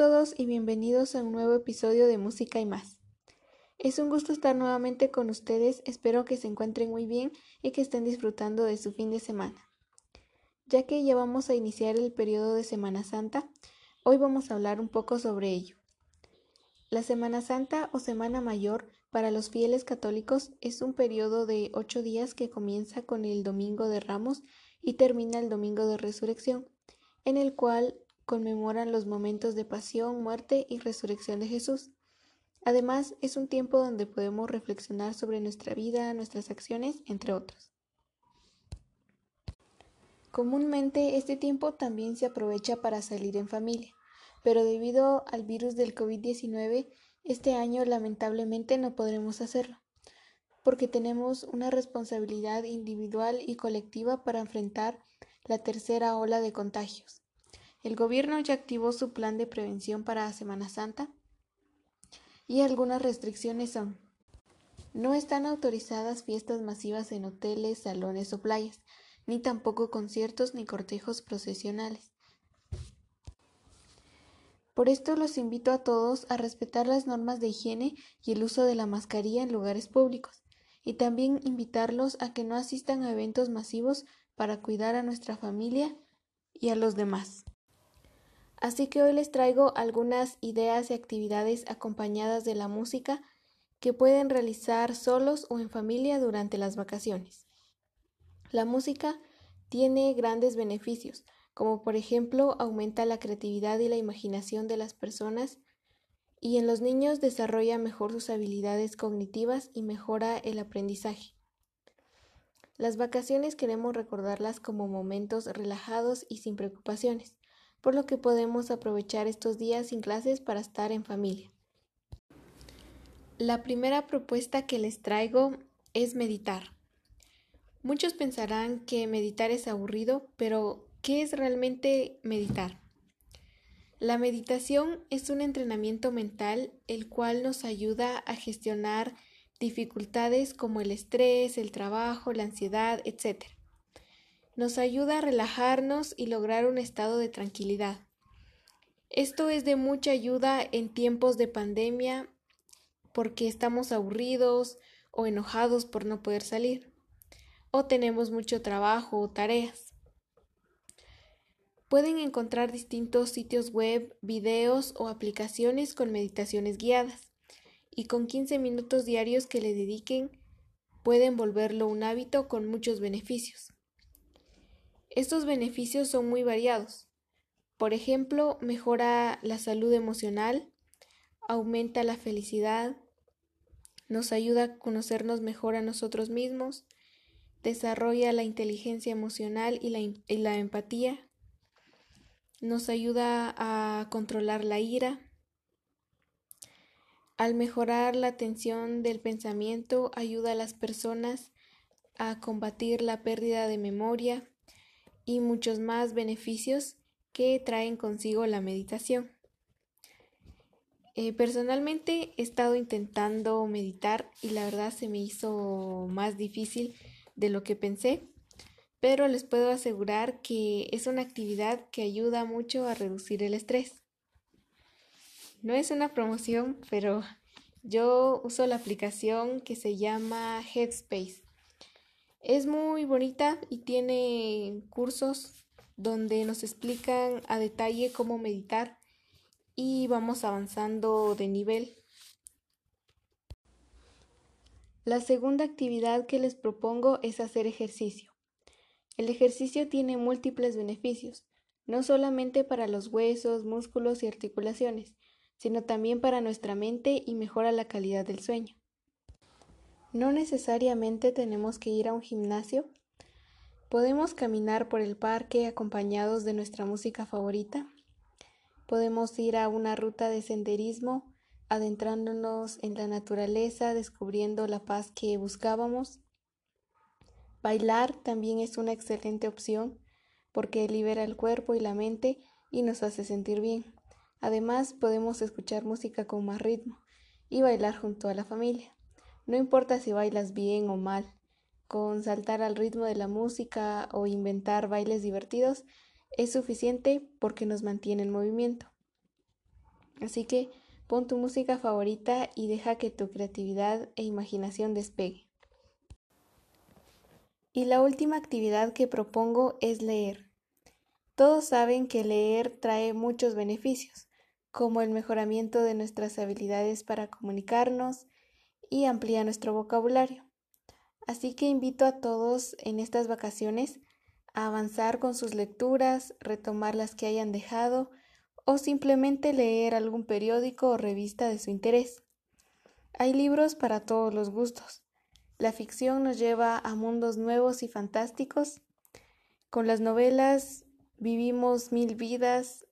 todos y bienvenidos a un nuevo episodio de Música y más. Es un gusto estar nuevamente con ustedes, espero que se encuentren muy bien y que estén disfrutando de su fin de semana. Ya que ya vamos a iniciar el periodo de Semana Santa, hoy vamos a hablar un poco sobre ello. La Semana Santa o Semana Mayor para los fieles católicos es un periodo de ocho días que comienza con el Domingo de Ramos y termina el Domingo de Resurrección, en el cual conmemoran los momentos de pasión, muerte y resurrección de Jesús. Además, es un tiempo donde podemos reflexionar sobre nuestra vida, nuestras acciones, entre otros. Comúnmente este tiempo también se aprovecha para salir en familia, pero debido al virus del COVID-19, este año lamentablemente no podremos hacerlo, porque tenemos una responsabilidad individual y colectiva para enfrentar la tercera ola de contagios. El gobierno ya activó su plan de prevención para Semana Santa y algunas restricciones son no están autorizadas fiestas masivas en hoteles, salones o playas, ni tampoco conciertos ni cortejos procesionales. Por esto los invito a todos a respetar las normas de higiene y el uso de la mascarilla en lugares públicos, y también invitarlos a que no asistan a eventos masivos para cuidar a nuestra familia y a los demás. Así que hoy les traigo algunas ideas y actividades acompañadas de la música que pueden realizar solos o en familia durante las vacaciones. La música tiene grandes beneficios, como por ejemplo aumenta la creatividad y la imaginación de las personas y en los niños desarrolla mejor sus habilidades cognitivas y mejora el aprendizaje. Las vacaciones queremos recordarlas como momentos relajados y sin preocupaciones por lo que podemos aprovechar estos días sin clases para estar en familia. La primera propuesta que les traigo es meditar. Muchos pensarán que meditar es aburrido, pero ¿qué es realmente meditar? La meditación es un entrenamiento mental el cual nos ayuda a gestionar dificultades como el estrés, el trabajo, la ansiedad, etc nos ayuda a relajarnos y lograr un estado de tranquilidad. Esto es de mucha ayuda en tiempos de pandemia porque estamos aburridos o enojados por no poder salir o tenemos mucho trabajo o tareas. Pueden encontrar distintos sitios web, videos o aplicaciones con meditaciones guiadas y con 15 minutos diarios que le dediquen pueden volverlo un hábito con muchos beneficios. Estos beneficios son muy variados. Por ejemplo, mejora la salud emocional, aumenta la felicidad, nos ayuda a conocernos mejor a nosotros mismos, desarrolla la inteligencia emocional y la, empatía, nos ayuda a controlar la ira, al mejorar la atención del pensamiento ayuda a las personas a combatir la pérdida de memoria, y muchos más beneficios que traen consigo la meditación. Eh, personalmente he estado intentando meditar y la verdad se me hizo más difícil de lo que pensé, pero les puedo asegurar que es una actividad que ayuda mucho a reducir el estrés. No es una promoción, pero yo uso la aplicación que se llama Headspace. Es muy bonita y tiene cursos donde nos explican a detalle cómo meditar y vamos avanzando de nivel. La segunda actividad que les propongo es hacer ejercicio. El ejercicio tiene múltiples beneficios, no solamente para los huesos, músculos y articulaciones, sino también para nuestra mente y mejora la calidad del sueño. No necesariamente tenemos que ir a un gimnasio. Podemos caminar por el parque acompañados de nuestra música favorita. Podemos ir a una ruta de senderismo, adentrándonos en la naturaleza, descubriendo la paz que buscábamos. Bailar también es una excelente opción porque libera el cuerpo y la mente y nos hace sentir bien. Además, podemos escuchar música con más ritmo y bailar junto a la familia. No importa si bailas bien o mal, con saltar al ritmo de la música o inventar bailes divertidos es suficiente porque nos mantiene en movimiento. Así que pon tu música favorita y deja que tu creatividad e imaginación despegue. Y la última actividad que propongo es leer. Todos saben que leer trae muchos beneficios, como el mejoramiento de nuestras habilidades para comunicarnos y amplía nuestro vocabulario. Así que invito a todos en estas vacaciones a avanzar con sus lecturas, retomar las que hayan dejado o simplemente leer algún periódico o revista de su interés. Hay libros para todos los gustos. La ficción nos lleva a mundos nuevos y fantásticos. Con las novelas vivimos mil vidas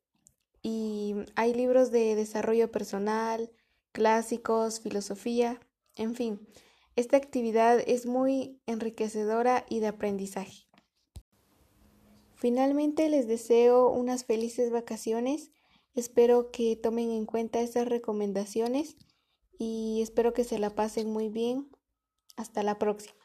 y hay libros de desarrollo personal, clásicos, filosofía, en fin, esta actividad es muy enriquecedora y de aprendizaje. Finalmente les deseo unas felices vacaciones. Espero que tomen en cuenta estas recomendaciones y espero que se la pasen muy bien. Hasta la próxima.